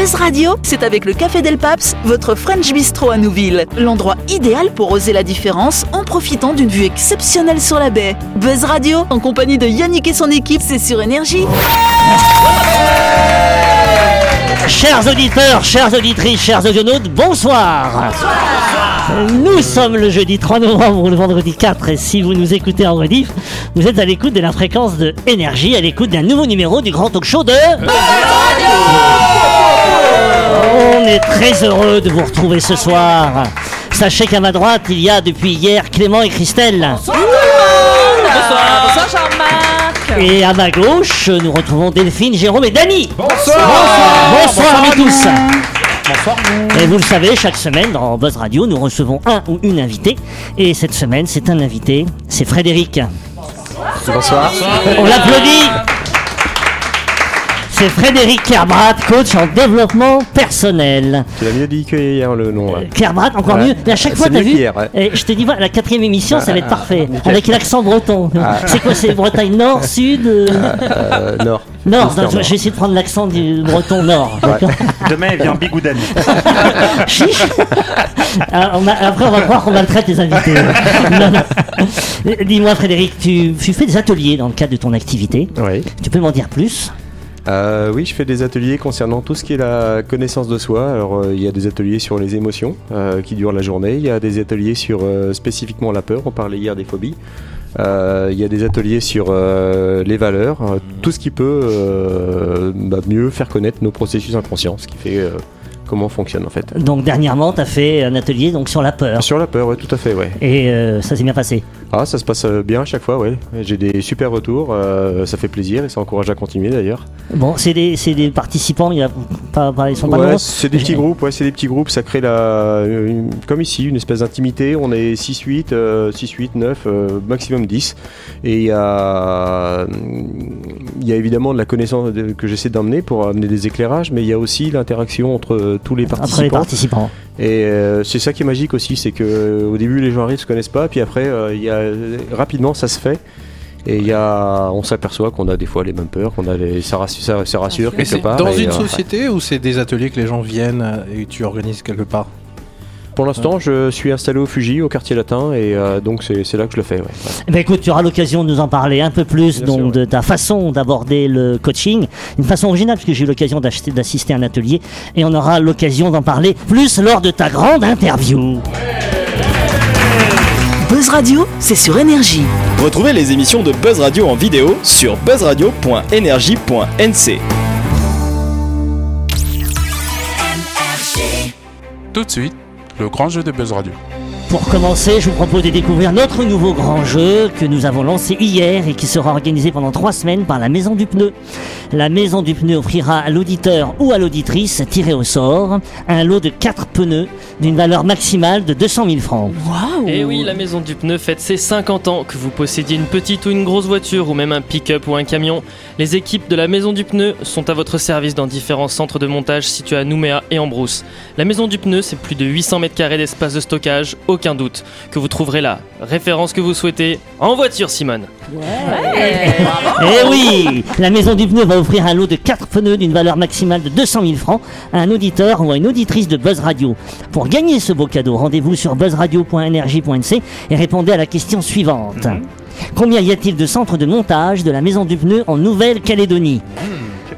Buzz Radio, c'est avec le Café Del Paps, votre French Bistro à Nouville. L'endroit idéal pour oser la différence en profitant d'une vue exceptionnelle sur la baie. Buzz Radio, en compagnie de Yannick et son équipe, c'est sur Énergie. Chers auditeurs, chères auditrices, chers audionautes, bonsoir. Nous sommes le jeudi 3 novembre ou le vendredi 4 et si vous nous écoutez en rediff, vous êtes à l'écoute de la fréquence de énergie, à l'écoute d'un nouveau numéro du grand talk show de... On est très heureux de vous retrouver ce soir. Sachez qu'à ma droite, il y a depuis hier Clément et Christelle. Bonsoir Jean-Marc Et à ma gauche, nous retrouvons Delphine, Jérôme et Dany. Bonsoir Bonsoir à vous tous. Bonsoir Et vous le savez, chaque semaine dans Buzz Radio, nous recevons un ou une invitée. Et cette semaine, c'est un invité, c'est Frédéric. Bonsoir On l'applaudit C'est Frédéric Kerbrat, coach en développement personnel. Tu l'as mieux dit que hier le nom là. Kerbrat, encore Ouais. mieux. Et à chaque fois, C'est t'as mieux vu qu'hier, ouais. Et je te dis, voilà, la quatrième émission, ça va être parfait. nickel. Avec l'accent breton. C'est quoi C'est Bretagne Nord, Sud euh, Euh, Nord. Nord. Je vais essayer de prendre l'accent du breton Nord. Demain, il vient en bigouden. Chiche Ah, on a- Après, on va croire qu'on maltraite les invités. Non, non. Dis-moi, Frédéric, tu, tu fais des ateliers dans le cadre de ton activité. Oui. Tu peux m'en dire plus? Euh, oui, je fais des ateliers concernant tout ce qui est la connaissance de soi. Alors, euh, il y a des ateliers sur les émotions euh, qui durent la journée. Il y a des ateliers sur euh, spécifiquement la peur. On parlait hier des phobies. Il y a des ateliers sur les valeurs, tout ce qui peut bah, mieux faire connaître nos processus inconscients, ce qui fait comment on fonctionne en fait. Donc, dernièrement, tu as fait un atelier donc, sur la peur. Sur la peur, ouais, tout à fait, ouais. Et euh, ça s'est bien passé. Ah, ça se passe euh, bien à chaque fois, ouais. J'ai des super retours, euh, ça fait plaisir et ça encourage à continuer d'ailleurs. Bon, c'est des, c'est des participants, il pas, pas- ils sont pas Ouais, nombreux. c'est des petits groupes, ouais, c'est des petits groupes, ça crée la, une- comme ici, une espèce d'intimité. On est 6, 8, euh, 6, 8, 9, euh, maximum 10. Et il y a, il y a évidemment de la connaissance de- que j'essaie d'emmener pour amener des éclairages, mais il y a aussi l'interaction entre euh, tous les participants. participants. Et euh, c'est ça qui est magique aussi, c'est que euh, au début les gens arrivent, se connaissent pas, puis après euh, il y a rapidement ça se fait. Et il y a, on s'aperçoit qu'on a des fois les mêmes peurs, qu'on a les, ça rassure, ça, ça rassure Et quelque c'est part. dans et, une euh, société ou c'est des ateliers que les gens viennent et tu organises quelque part? Pour l'instant, je suis installé au Fuji, au quartier latin, et euh, donc c'est là que je le fais. ouais. Ouais. Ben, écoute, tu auras l'occasion de nous en parler un peu plus Bien donc, sûr, ouais. de ta façon d'aborder le coaching. Une façon originale, puisque j'ai eu l'occasion d'acheter- d'assister à un atelier. Et on aura l'occasion d'en parler plus lors de ta grande interview. Buzz Radio, c'est sur Énergie. Retrouvez les émissions de Buzz Radio en vidéo sur buzzradio.energie.nc. Tout de suite, le grand jeu de Buzz Radio. Pour commencer, je vous propose de découvrir notre nouveau grand jeu que nous avons lancé hier et qui sera organisé pendant trois semaines par la Maison du Pneu. La Maison du Pneu offrira à l'auditeur ou à l'auditrice tiré au sort un lot de quatre pneus d'une valeur maximale de 200 000 francs. Et oui, la maison du pneu fête ses 50 ans. Que vous possédiez une petite ou une grosse voiture ou même un pick-up ou un camion, les équipes de la maison du pneu sont à votre service dans différents centres de montage situés à Nouméa et en Brousse. La maison du pneu, c'est plus de 800 mètres carrés d'espace de stockage, aucun doute, que vous trouverez là. Référence que vous souhaitez en voiture, Simone. Eh oui La Maison du Pneu va offrir un lot de 4 pneus d'une valeur maximale de 200 000 francs à un auditeur ou à une auditrice de Buzz Radio. Pour gagner ce beau cadeau, rendez-vous sur buzzradio.energie.nc et répondez à la question suivante. Combien y a-t-il de centres de montage de la Maison du Pneu en Nouvelle-Calédonie?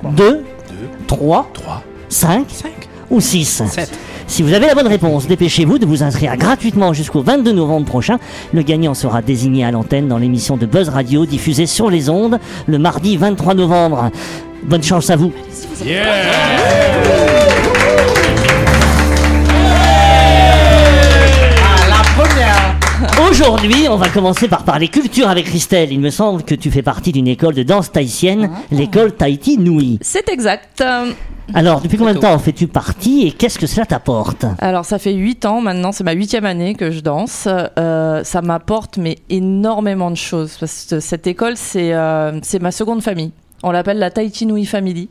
2, 3, 5 ou 6 Si vous avez la bonne réponse, dépêchez-vous de vous inscrire gratuitement jusqu'au 22 novembre prochain. Le gagnant sera désigné à l'antenne dans l'émission de Buzz Radio diffusée sur les ondes le mardi 23 novembre. Bonne chance à vous. Aujourd'hui, on va commencer par parler culture avec Christelle. Il me semble que tu fais partie d'une école de danse tahitienne, l'école Tahiti Nui. C'est exact. Alors, depuis combien de temps fais-tu partie et qu'est-ce que cela t'apporte Alors, ça fait 8 ans maintenant, c'est ma huitième année que je danse. Euh, ça m'apporte mais énormément de choses parce que cette école, c'est euh, c'est ma seconde famille. On l'appelle la Tahiti Nui Family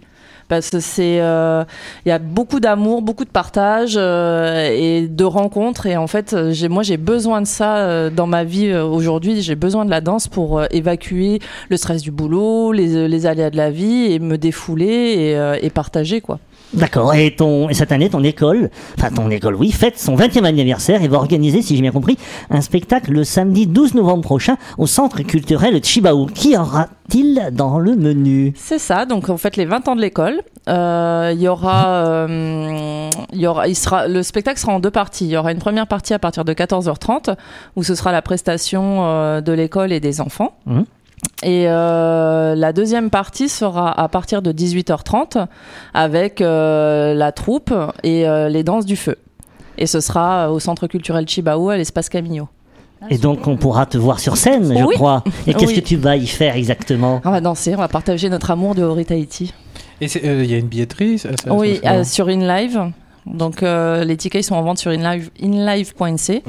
parce que c'est euh, il y a beaucoup d'amour, beaucoup de partage euh, et de rencontres et en fait j'ai moi j'ai besoin de ça euh, dans ma vie aujourd'hui. J'ai besoin de la danse pour évacuer le stress du boulot, les, les aléas de la vie et me défouler et, et partager quoi. D'accord. Et, ton, et cette année, ton école, enfin ton école, oui, fête son 20e anniversaire et va organiser, si j'ai bien compris, un spectacle le samedi 12 novembre prochain au Centre culturel Chibaou. Qui aura-t-il dans le menu? C'est ça, donc en fait les 20 ans de l'école, euh, il y aura, euh, il y aura, il sera, le spectacle sera en deux parties. Il y aura une première partie à partir de 14h30 où ce sera la prestation euh, de l'école et des enfants. Mhm. Et euh, la deuxième partie sera à partir de 18h30 avec euh, la troupe et euh, les danses du feu. Et ce sera au Centre culturel Chibaou à l'espace Camino. Et donc on pourra te voir sur scène, je Oui. crois. Et qu'est-ce Oui. que tu vas y faire exactement? On va danser, on va partager notre amour de Ori Tahiti. Et euh, il y a une billetterie ça- ça- Oui, ça- euh, sur InLive. Donc euh, les tickets ils sont en vente sur InLive, inlive.nc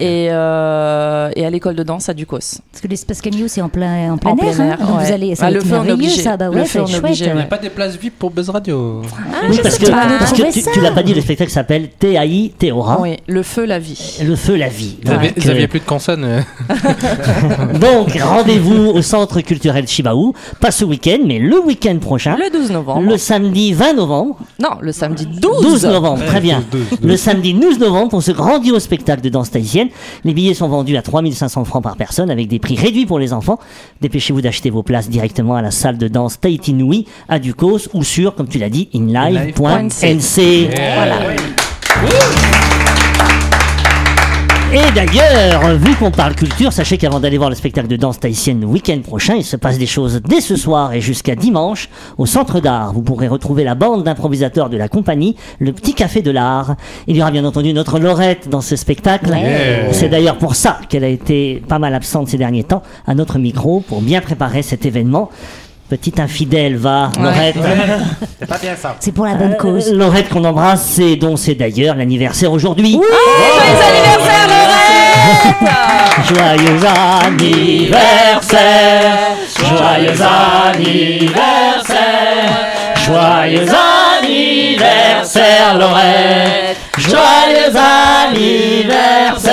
et, euh, et à l'école de danse à Ducos. Parce que l'espace Camio, c'est en plein, en plein En air. plein hein. air, Donc ouais. vous allez, ça Ah, va le on merveilleux, obligé. ça. Bah ouais, on c'est est chouette. obligé, Il n'y ouais. a pas des places VIP pour Buzz Radio. Oui, parce que, parce tu, tu l'as pas dit, le spectacle s'appelle TAI Théora. Oui, le feu, la vie. Le feu, la vie. Vous avez, Donc, vous aviez euh, plus de consonnes. donc, rendez-vous au centre culturel Chibaou, pas ce week-end, mais le week-end prochain, Le 12 novembre. le samedi 20 novembre, Non, le samedi 12. 12 novembre, très bien. 12, 12. Le samedi 12 novembre pour ce grandiose spectacle de danse tahitienne. Les billets sont vendus à 3500 francs par personne avec des prix réduits pour les enfants. Dépêchez-vous d'acheter vos places directement à la salle de danse Tahiti Nui à Ducos ou sur, comme tu l'as dit, inlive.nc. Voilà. Et d'ailleurs, vu qu'on parle culture, sachez qu'avant d'aller voir le spectacle de danse tahitienne le week-end prochain, il se passe des choses dès ce soir et jusqu'à dimanche au Centre d'Art. Vous pourrez retrouver la bande d'improvisateurs de la compagnie, le Petit Café de l'Art. Il y aura bien entendu notre Laurette dans ce spectacle. C'est d'ailleurs pour ça qu'elle a été pas mal absente ces derniers temps à notre micro pour bien préparer cet événement. Petite infidèle, va, Laurette. C'est pour la bonne cause. Euh, Laurette qu'on embrasse, c'est donc c'est d'ailleurs l'anniversaire aujourd'hui. Joyeux anniversaire, joyeux anniversaire, joyeux anniversaire Laurette, joyeux anniversaire.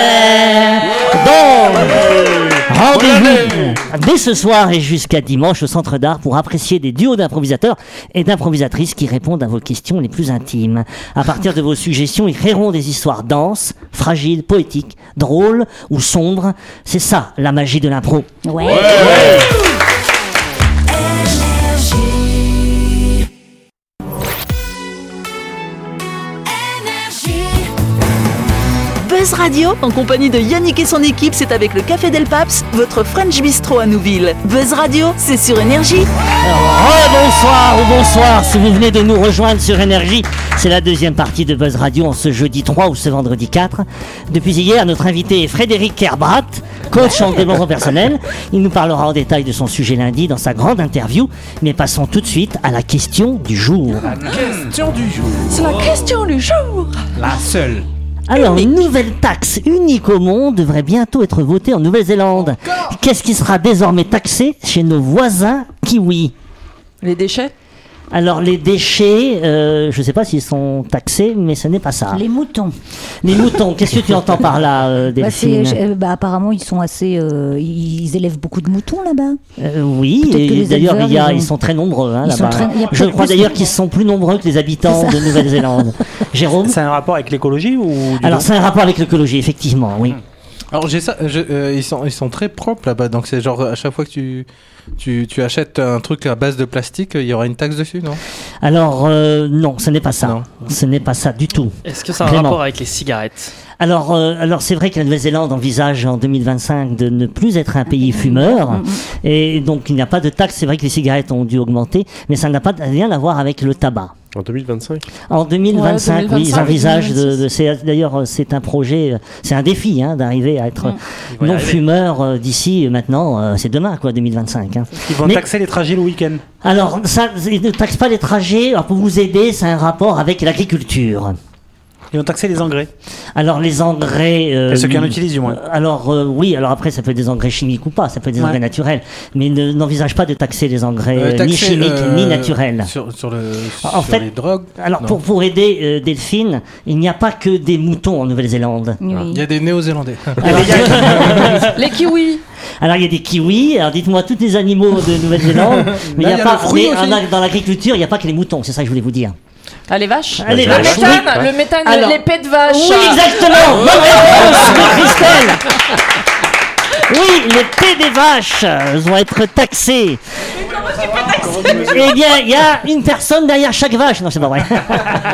Donc, rendez-vous dès ce soir et jusqu'à dimanche au Centre d'Art pour apprécier des duos d'improvisateurs et d'improvisatrices qui répondent à vos questions les plus intimes. À partir de vos suggestions, ils créeront des histoires denses, fragiles, poétiques, drôles ou sombres. C'est ça la magie de l'impro. Ouais. Buzz Radio, en compagnie de Yannick et son équipe, c'est avec le Café Del Paps, votre French Bistro à Nouville. Buzz Radio, c'est sur Énergie. bonsoir ou bonsoir si vous venez de nous rejoindre sur Énergie. C'est la deuxième partie de Buzz Radio en ce jeudi 3 ou ce vendredi 4. Depuis hier, notre invité est Frédéric Kerbrat, coach en développement personnel. Il nous parlera en détail de son sujet lundi dans sa grande interview. Mais passons tout de suite à la question du jour. Question du jour. C'est la question du jour. La seule. Alors, une nouvelle taxe unique au monde devrait bientôt être votée en Nouvelle-Zélande. Qu'est-ce qui sera désormais taxé chez nos voisins kiwis? Les déchets? Alors, les déchets, euh, je ne sais pas s'ils sont taxés, mais ce n'est pas ça. Les moutons. Les moutons, qu'est-ce que tu entends par là, euh, Bah, euh, bah, apparemment, ils sont assez. euh, ils élèvent beaucoup de moutons là-bas. Euh, Oui, d'ailleurs, il ils ont- ils sont très nombreux hein, là-bas. très- Je crois d'ailleurs qu'ils sont plus nombreux que les habitants de Nouvelle-Zélande. Jérôme C'est un rapport avec l'écologie ou Alors, c'est un rapport avec l'écologie, effectivement, oui. Alors j'ai ça, je- euh, ils sont ils sont très propres là-bas, donc c'est genre à chaque fois que tu, tu tu achètes un truc à base de plastique, il y aura une taxe dessus, non? Alors, euh, non, ce n'est pas ça. Non. Ce n'est pas ça du tout. Est-ce que ça a un Vraiment. rapport avec les cigarettes? Alors, euh, alors c'est vrai que la Nouvelle-Zélande envisage en 2025 de ne plus être un pays fumeur, et donc il n'y a pas de taxe. C'est vrai que les cigarettes ont dû augmenter, mais ça n'a pas rien à voir avec le tabac. En 2025 En 2025, Ouais, oui, ils 2025, envisagent de. 2026. de- c'est- D'ailleurs, euh, c'est un projet, c'est un défi hein, d'arriver à être Mm. Ils vont y non arriver. fumeur euh, d'ici maintenant. euh, c'est demain, quoi, 2025. hein. Ils vont Mais- taxer les trajets le week-end. Alors, ça, ils ne taxent pas les trajets. Alors, pour vous aider, c'est un rapport avec l'agriculture. Ils vont taxer les engrais. Alors les engrais. euh, Et ceux qui en utilisent, du moins. Alors euh, oui, alors après ça peut être des engrais chimiques ou pas, ça peut être des Ouais. engrais naturels, mais ne- n'envisage pas de taxer les engrais Euh, euh, ni chimiques ni naturels. Sur, sur, le, En sur fait, les drogues. Alors Non. pour, pour aider euh, Delphine, il n'y a pas que des moutons en Nouvelle-Zélande. Il y a des Néo-Zélandais. Les kiwis. Alors, il y a des kiwis, alors dites-moi tous les animaux de Nouvelle-Zélande, mais il y a pas mais en- dans l'agriculture, il n'y a pas que les moutons, c'est ça que je voulais vous dire. Ah, les vaches. Ah, les le vaches, méthane, oui. le méthane, Alors- les pets de vache. Oui, exactement Bonne réponse de Christelle Oui, les pets des vaches euh, vont être taxés. Eh bien, il y a une personne derrière chaque vache. Non, c'est pas vrai.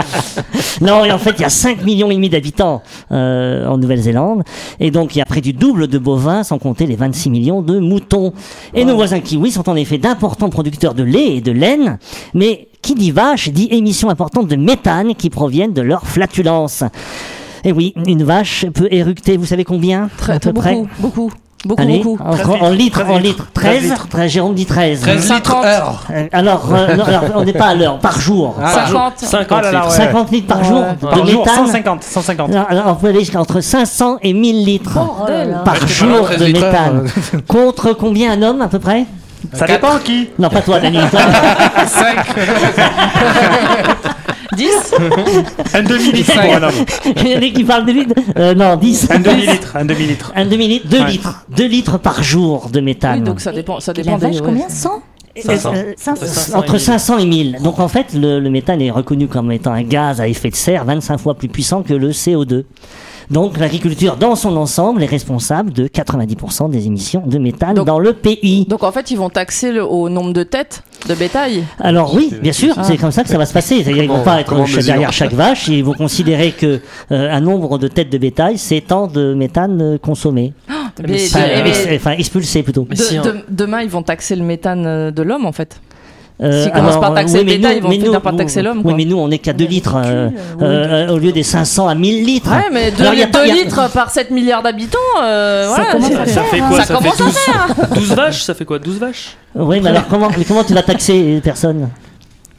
non, et en fait, il y a 5 millions et demi d'habitants euh, en Nouvelle-Zélande. Et donc, il y a près du double de bovins, sans compter les 26 millions de moutons. Et nos voisins kiwis sont en effet d'importants producteurs de lait et de laine. Mais qui dit vache dit émissions importantes de méthane qui proviennent de leur flatulence. Et oui, une vache peut éructer, vous savez combien? Très, À peu beaucoup, près beaucoup, beaucoup, Allez, beaucoup. en, en litres, en litres. 13, 13, Jérôme dit 13. 13 litres heure. Euh, alors, euh, non, alors, on n'est pas à l'heure, par jour. Ah, 50. 50 Ah là là, litres. ouais. 50 litres par jour de Par jour, méthane. 150. 150. Non, alors, on peut aller jusqu'à entre 500 et 1000 litres Bordel. par jour pas loin, 13 de litres, méthane. Contre combien un homme à peu près? Ça dépend qui. Non, pas toi, Dani. toi. 10 Un demi-litre pour un homme. Il y en a qui parlent de litres. Euh, non, 10. Un demi-litre. Un demi-litre. Un demi-litre, 2 Ouais. litres. 2 litres par jour de méthane. Oui, donc ça dépend, ça Et dépend la des vache, ouais. combien? 100 Euh, euh, 500. entre 500 et 1000. Donc en fait, le, le méthane est reconnu comme étant un gaz à effet de serre 25 fois plus puissant que le CO2. Donc l'agriculture dans son ensemble est responsable de 90% des émissions de méthane Donc- dans le pays. Donc en fait, ils vont taxer le, au nombre de têtes de bétail. Alors oui, bien sûr, Ah. c'est comme ça que ça va se passer. C'est-à-dire qu'ils vont pas être derrière chaque vache, ils vont considérer que euh, un nombre de têtes de bétail, c'est tant de méthane euh, consommé. Enfin, euh, expulsé plutôt. De- de- demain, ils vont taxer le méthane euh, de l'homme en fait. Euh, S'ils commencent par taxer oui, le mais bétail, nous- ils vont mais finir nous- par taxer l'homme, Oui, mais nous, on n'est qu'à 2 litres euh, euh, au lieu des 500 à 1000 litres. Ouais, mais 2 Alors, il y a pas- il y a- litres par 7 milliards d'habitants, euh, voilà. commence c'est- à Ça fait faire, quoi Ça Ça, commence fait à 12, 12 vaches Ça fait quoi 12 vaches? Oui, mais alors comment, mais comment tu vas taxer les personnes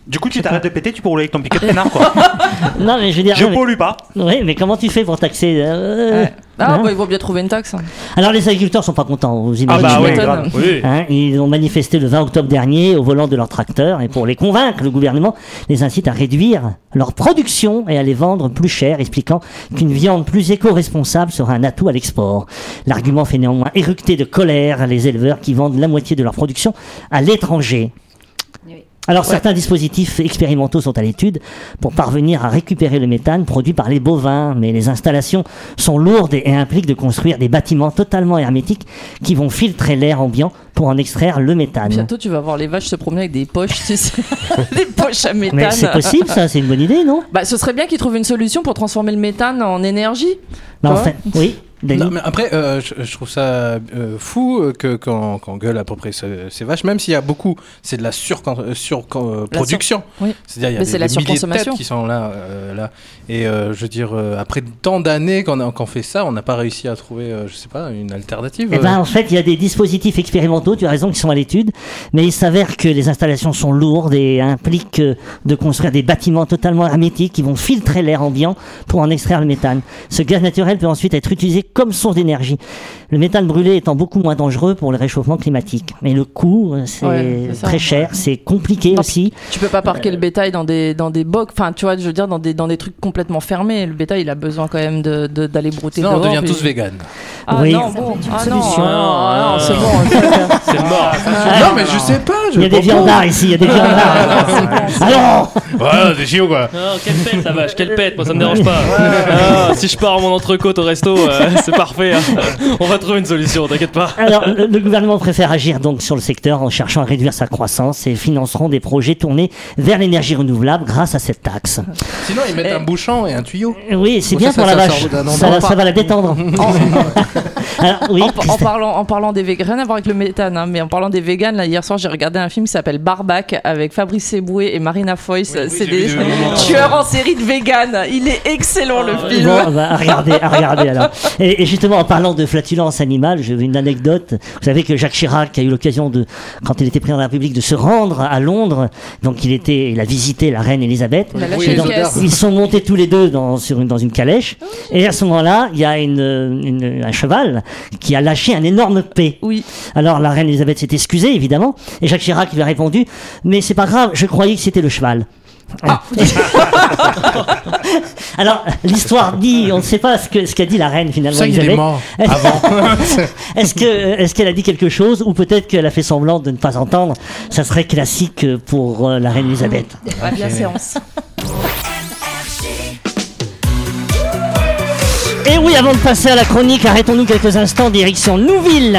Du coup, tu t'arrêtes de péter, tu peux rouler avec ton pick-up peinard, quoi. Non, mais je veux dire. Je mais- pollue pas. Oui, mais comment tu fais pour taxer euh, Ouais. Ah, hein bah, ils vont bien trouver une taxe. Alors les agriculteurs sont pas contents, vous Ah imaginez. bah tu oui, m'étonnes. grave. Oui. Hein, ils ont manifesté le 20 octobre dernier au volant de leur tracteur et pour les convaincre, le gouvernement les incite à réduire leur production et à les vendre plus cher, expliquant qu'une viande plus éco-responsable sera un atout à l'export. L'argument fait néanmoins éructer de colère les éleveurs qui vendent la moitié de leur production à l'étranger. Alors certains dispositifs expérimentaux sont à l'étude pour parvenir à récupérer le méthane produit par les bovins, mais les installations sont lourdes et impliquent de construire des bâtiments totalement hermétiques qui vont filtrer l'air ambiant pour en extraire le méthane. Bientôt, tu vas voir les vaches se promener avec des poches, tu sais. des poches à méthane. Mais c'est possible ça, c'est une bonne idée, non? Bah, ce serait bien qu'ils trouvent une solution pour transformer le méthane en énergie. Non, en fait, oui. Non, mais après, euh, je, je trouve ça euh, fou que quand, quand gueule à peu près ces, vaches, même s'il y a beaucoup, c'est de la surproduction. Sur, euh, La production. oui. C'est-à-dire il y a Mais des, la des milliers de surconsommation. têtes qui sont là, euh, là. Et euh, je veux dire, euh, après tant d'années qu'on a- qu'on fait ça, on n'a pas réussi à trouver, euh, je sais pas, une alternative. Eh ben, en fait, il y a des dispositifs expérimentaux, tu as raison, qui sont à l'étude, mais il s'avère que les installations sont lourdes et impliquent de construire des bâtiments totalement hermétiques qui vont filtrer l'air ambiant pour en extraire le méthane. Ce gaz naturel peut ensuite être utilisé comme source d'énergie. Le méthane brûlé étant beaucoup moins dangereux pour le réchauffement climatique. Mais le coût, euh, c'est Ouais, très cher, c'est compliqué Non, aussi. Tu peux pas parquer le bétail dans des, dans des box, enfin, tu vois, je veux dire, dans des, dans des trucs complètement fermés. Le bétail, il a besoin quand même de- de- d'aller brouter Sinon, on devient puis- tous véganes. Ah Oui. non, bon. Ah non, solution. ah non, ah non, c'est Ah. bon. C'est mort. non, mais je sais pas. Je Il y a des viandards ici, il y a des viandards. Alors Ouais, c'est chiant quoi. Non, quelle pète la vache, quelle pète, moi ça me dérange pas. Ah, si je pars en mon entrecôte au resto, euh, c'est parfait. hein. On va trouver une solution, t'inquiète pas. Alors, le, gouvernement préfère agir donc sur le secteur en cherchant à réduire sa croissance et financeront des projets tournés vers l'énergie renouvelable grâce à cette taxe. Sinon, ils mettent un bouchon et un tuyau. Oui, c'est Bon, bien ça, pour ça, la vache. Ça, va la détendre. Alors, oui, en, parlant, en parlant des véganes, rien à voir avec le méthane, hein, mais en parlant des véganes, là, hier soir, j'ai regardé un film qui s'appelle Barbac avec Fabrice Eboué et Marina Foïs. Euh, c'est des tueurs en série de vegan. Il est excellent le film. Bon, bah, à regarder, à regarder alors. Et, et justement, en parlant de flatulence animale, j'ai une anecdote. Vous savez que Jacques Chirac a eu l'occasion de, quand il était président de la République, de se rendre à Londres. Donc il était, il a visité la reine Elisabeth. Oui, donc, caisse. ils sont montés tous les deux dans, sur une, dans une calèche. Et à ce moment-là, il y a une, une- un cheval qui a lâché un énorme P. Oui. Alors la reine Elisabeth s'est excusée, évidemment. Et Jacques Chirac lui a répondu Mais c'est pas grave, je croyais que c'était le cheval. Alors, l'histoire dit, on ne sait pas ce que ce qu'a dit la reine finalement. Ça, il est mort avant. Est-ce que est-ce qu'elle a dit quelque chose ou peut-être qu'elle a fait semblant de ne pas entendre? Ça serait classique pour euh, la reine Elisabeth. La séance. Et oui, avant de passer à la chronique, arrêtons-nous quelques instants direction Nouville,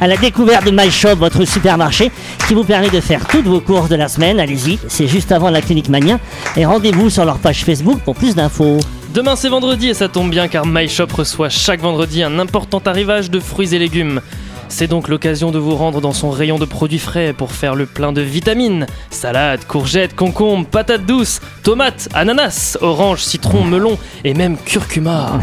à la découverte de MyShop, votre supermarché, qui vous permet de faire toutes vos courses de la semaine. Allez-y, c'est juste avant la clinique Mania. Et rendez-vous sur leur page Facebook pour plus d'infos. Demain c'est vendredi et ça tombe bien car MyShop reçoit chaque vendredi un important arrivage de fruits et légumes. C'est donc l'occasion de vous rendre dans son rayon de produits frais pour faire le plein de vitamines. Salades, courgettes, concombres, patates douces, tomates, ananas, oranges, citron, melon et même curcuma.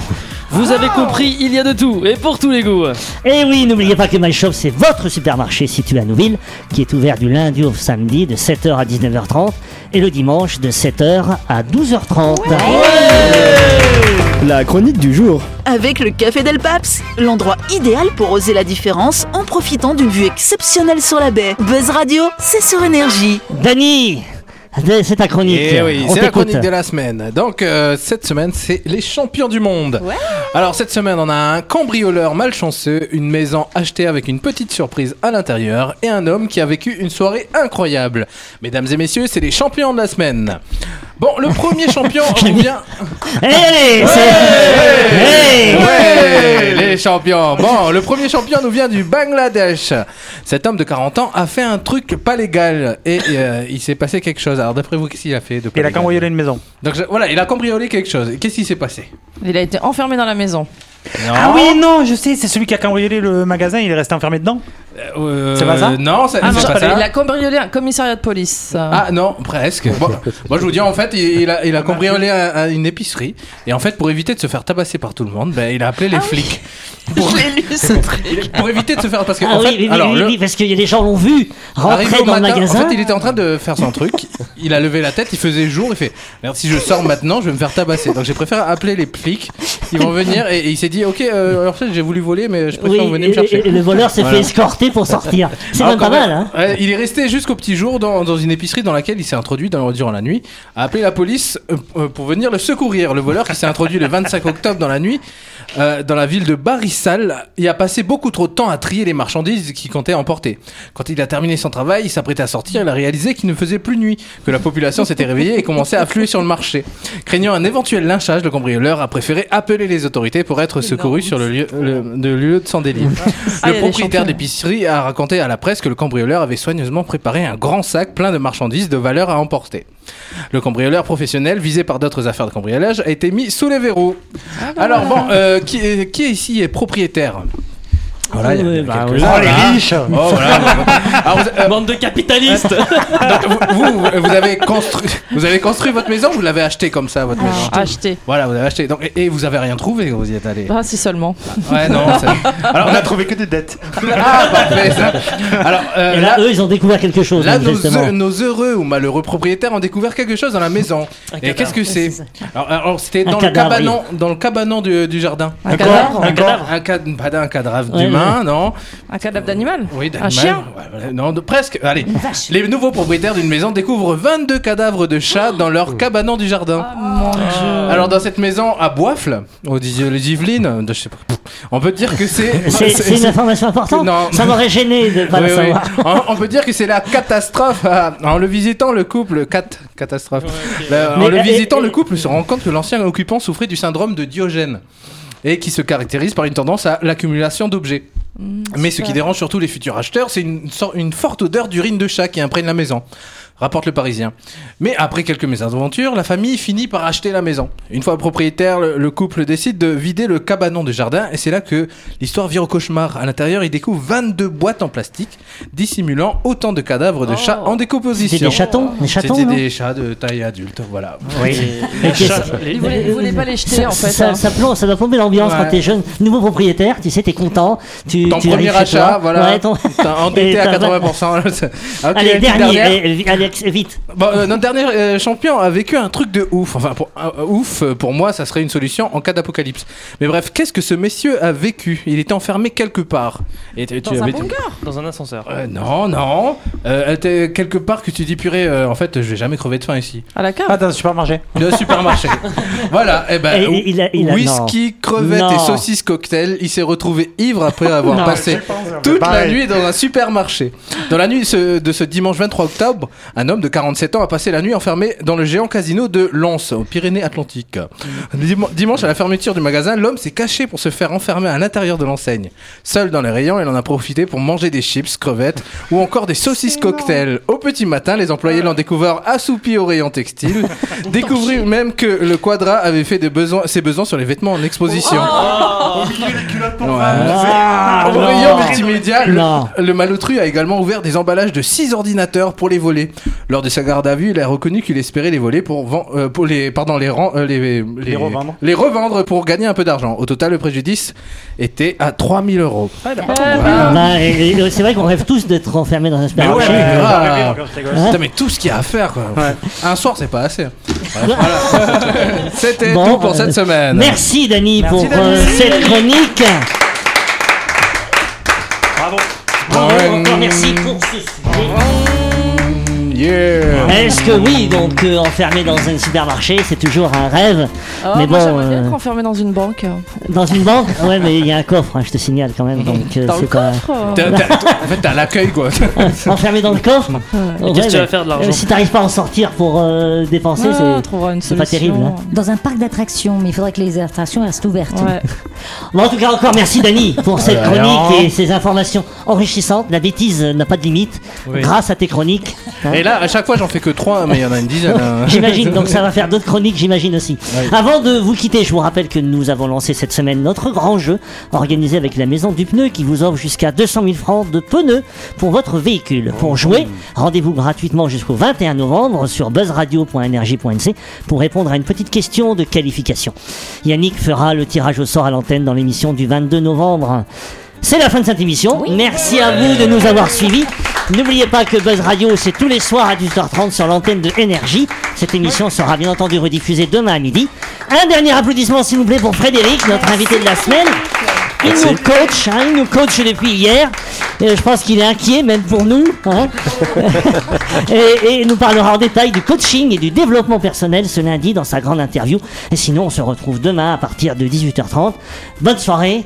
Vous avez compris, il y a de tout et pour tous les goûts. Et oui, n'oubliez pas que MyShop, c'est votre supermarché situé à Nouville, qui est ouvert du lundi au samedi de 7h à 19h30 et le dimanche de 7h à 12h30. La chronique du jour. Avec le Café Del Paps, l'endroit idéal pour oser la différence en profitant d'une vue exceptionnelle sur la baie. Buzz Radio, c'est sur énergie. Dany, c'est ta chronique. Et Eh oui, c'est la chronique de la semaine. Donc euh, cette semaine, c'est les champions du monde. Alors cette semaine, on a un cambrioleur malchanceux, une maison achetée avec une petite surprise à l'intérieur et un homme qui a vécu une soirée incroyable. Mesdames et messieurs, c'est les champions de la semaine. Bon, le premier champion revient. Hey, c'est- Hey Ouais, les champions. Bon, le premier champion nous vient du Bangladesh. Cet homme de 40 ans a fait un truc pas légal et euh, il s'est passé quelque chose. Alors d'après vous, qu'est-ce qu'il a fait de pas Il a cambriolé une maison. Donc je- voilà, il a cambriolé quelque chose. Et Qu'est-ce qui s'est passé? Il a été enfermé dans la maison. Ah oui, non, je sais, c'est celui qui a cambriolé le magasin, il est resté enfermé dedans. Euh, C'est pas ça Non, Ah c'est non, pas ça. il a cambriolé un commissariat de police. Ah non, presque. Bon, moi je vous dis en fait, il, il a, il a cambriolé un- un- une épicerie et en fait pour éviter de se faire tabasser par tout le monde, ben, il a appelé les flics. Pour, Je l'ai lu ce truc. pour éviter de se faire parce que Ah en oui, fait, oui, oui, alors oui, le- oui, parce qu'il y a des gens l'ont vu Arrivé rentrer au dans le magasin. En fait, il était en train de faire son truc. Il a levé la tête, il faisait jour, il fait Merde, si je sors maintenant, je vais me faire tabasser. Donc j'ai préféré appeler les flics. Ils vont venir et, et il s'est dit Ok, euh, en fait, j'ai voulu voler, mais je préfère Oui, et, me chercher. et- et le voleur s'est Voilà. fait escorter pour sortir. C'est même pas mal, hein ouais, il est resté jusqu'au petit jour dans, dans une épicerie dans laquelle il s'est introduit dans, durant la nuit, a appelé la police euh, euh, pour venir le secourir. Le voleur qui s'est introduit le 25 octobre dans la nuit euh, dans la ville de Barissal, il a passé beaucoup trop de temps à trier les marchandises qu'il comptait emporter. Quand il a terminé son travail, il s'apprêtait à sortir, il a réalisé qu'il ne faisait plus nuit, que la population s'était réveillée et commençait à affluer sur le marché. Craignant un éventuel lynchage, le cambrioleur a préféré appeler les autorités pour être secouru sur le lieu, le, le lieu de son délire. Ah, Le propriétaire d'épicerie a raconté à la presse que le cambrioleur avait soigneusement préparé un grand sac plein de marchandises de valeur à emporter. Le cambrioleur professionnel, visé par d'autres affaires de cambriolage, a été mis sous les verrous. Alors bon, euh, qui ici est propriétaire? Voilà, il y a- il y a bah, quelques-uns. Oh, les Voilà. riches Oh, voilà. Alors, vous, euh, Bande de capitalistes donc, vous, vous, vous avez construit, vous avez construit votre maison, ou vous l'avez acheté comme ça votre maison. Acheté. Voilà, vous avez acheté. Donc, et, et vous avez rien trouvé quand vous y êtes allé. Ah, si seulement. Ouais, non. c'est- Alors, On a trouvé que des dettes. ah, parfait. Ça. Alors, euh, Et là, là, eux, ils ont découvert quelque chose, Là, donc, nos, justement. heu- nos heureux ou malheureux propriétaires ont découvert quelque chose dans la maison. Et qu'est-ce que c'est Alors, alors, c'était Un dans, le cadavre, cabanon, dans le cabanon du, du jardin. Un cadavre Un cadavre Un cadavre, pas d'un cadavre Ouais, d'humain, non Un cadavre d'animal Oui, Un d'animal. chien Ouais, voilà, Non, de- presque. Allez. Les nouveaux propriétaires d'une maison découvrent 22 cadavres de chats dans leur cabanon du jardin. Oh mon dieu. Alors, dans cette maison à Boifle, aux Dis- les Yvelines, de- je sais pas, on peut dire que c'est. C'est c'est une information importante. Non. Ça m'aurait gêné de pas Oui, le oui. savoir. On, on peut dire que c'est la catastrophe. euh, En le visitant, le couple. Cat, catastrophe. Ben, en Mais, le euh, visitant, et- le couple se rend compte que l'ancien occupant souffrait du syndrome de Diogène. Et qui se caractérise par une tendance à l'accumulation d'objets. Mais ce qui dérange surtout les futurs acheteurs, c'est une, une forte odeur d'urine de chat qui imprègne la maison. Rapporte le Parisien. Mais après quelques mésaventures, la famille finit par acheter la maison. Une fois propriétaire, le, le couple décide de vider le cabanon de jardin et c'est là que l'histoire vire au cauchemar. À l'intérieur, ils découvrent 22 boîtes en plastique dissimulant autant de cadavres de chats en décomposition. C'était des chatons Des chatons, C'était des chats de taille adulte, voilà. Oui. Ils voulaient, pas les jeter ça, en fait. ça, hein. ça plombe- ça doit plomber l'ambiance Ouais. quand t'es jeune, nouveau propriétaire, tu sais, t'es content. Tu, Ton tu premier achat, toi. voilà. Ouais, ton- T'as endetté Et à t'as- 80%. Ok, Allez, une dernier. Eh, eh, Alex, vite. Bon, euh, notre dernier euh, champion a vécu un truc de ouf. Enfin, pour, euh, ouf, pour moi, ça serait une solution en cas d'apocalypse. Mais bref, qu'est-ce que ce monsieur a vécu? Il était enfermé quelque part. Et tu- tu Dans un avais- bunker. Dans un ascenseur. Euh, non, non. Euh, elle était quelque part que tu dis, purée, euh, en fait, je vais jamais crever de faim ici. À la cave. Ah, dans un supermarché. Le supermarché. voilà, et ben, Et il a- il a- whisky, crevettes Non. et saucisses cocktail. Il s'est retrouvé ivre après avoir Non. passé toute la nuit dans un supermarché. Dans la nuit ce- de ce dimanche 23 octobre, un homme de 47 ans a passé la nuit enfermé dans le géant casino de Lens, aux Pyrénées-Atlantiques. Dim- Dimanche, à la fermeture du magasin, l'homme s'est caché pour se faire enfermer à l'intérieur de l'enseigne. Seul dans les rayons, il en a profité pour manger des chips, crevettes ou encore des saucisses cocktail. Au petit matin, les employés l'ont découvert assoupi au rayon textile. Découvrir même que le quadra avait fait des besoins, ses besoins sur les vêtements en exposition. Ouais. Ah, Au non. rayon multimédia, le, le malotru a également ouvert des emballages de 6 ordinateurs pour les voler. Lors de sa garde à vue, il a reconnu qu'il espérait les voler pour, euh, pour les, pardon, les, ren- euh, les, les, revendre. les revendre pour gagner un peu d'argent. Au total, le préjudice était à 3000 euros. Bah, et- et c'est vrai qu'on rêve tous d'être enfermés dans un supermarché. ouais, Euh, grave. Hein Putain, mais tout ce qu'il y a à faire, quoi. Un soir, c'est pas assez. Voilà. C'était Bon, tout pour euh, cette semaine. Merci Dani pour Dani. euh, cette chronique. Bravo. Bravo, Ouais. encore merci pour ce sujet. Yeah. Est-ce que oui, donc euh, enfermé dans un supermarché, c'est toujours un rêve Ah, Mais moi, bon, j'aimerais bien euh, être enfermé dans une banque. Dans une banque? Ouais, mais il y a un coffre, hein, je te signale quand même. Donc euh, Dans le pas coffre. euh. T'as- t'as- En fait, t'as l'accueil, quoi. enfermé dans le coffre? Ouais, qu'est-ce que tu mais, vas faire de l'argent? euh, Si t'arrives pas à en sortir pour euh, dépenser, c'est trouvera une c'est pas terrible. hein. Dans un parc d'attractions, mais il faudrait que les attractions restent ouvertes. Ouais. Bon, en tout cas, encore merci Dani pour cette Alors. chronique et ces informations enrichissantes. La bêtise n'a pas de limite Oui. grâce à tes chroniques. hein. Et là, à chaque fois, j'en fais que 3, mais il y en a une dizaine. hein. J'imagine, donc ça va faire d'autres chroniques, j'imagine aussi. Avant de vous quitter, je vous rappelle que nous avons lancé cette semaine notre grand jeu organisé avec la Maison du Pneu qui vous offre jusqu'à 200 000 francs de pneus pour votre véhicule. Pour jouer, rendez-vous gratuitement jusqu'au 21 novembre sur buzzradio.energie.nc pour répondre à une petite question de qualification. Yannick fera le tirage au sort à l'antenne dans l'émission du 22 novembre. C'est la fin de cette émission. Merci à vous de nous avoir suivis. N'oubliez pas que Buzz Radio, c'est tous les soirs à 18h30 sur l'antenne de Énergie. Cette émission sera bien entendu rediffusée demain à midi. Un dernier applaudissement, s'il vous plaît, pour Frédéric, notre invité de la semaine. Il nous coach, hein, il nous coach depuis hier. Et je pense qu'il est inquiet, même pour nous. hein. et, et nous parlera en détail du coaching et du développement personnel ce lundi dans sa grande interview. Et sinon, on se retrouve demain à partir de 18h30. Bonne soirée.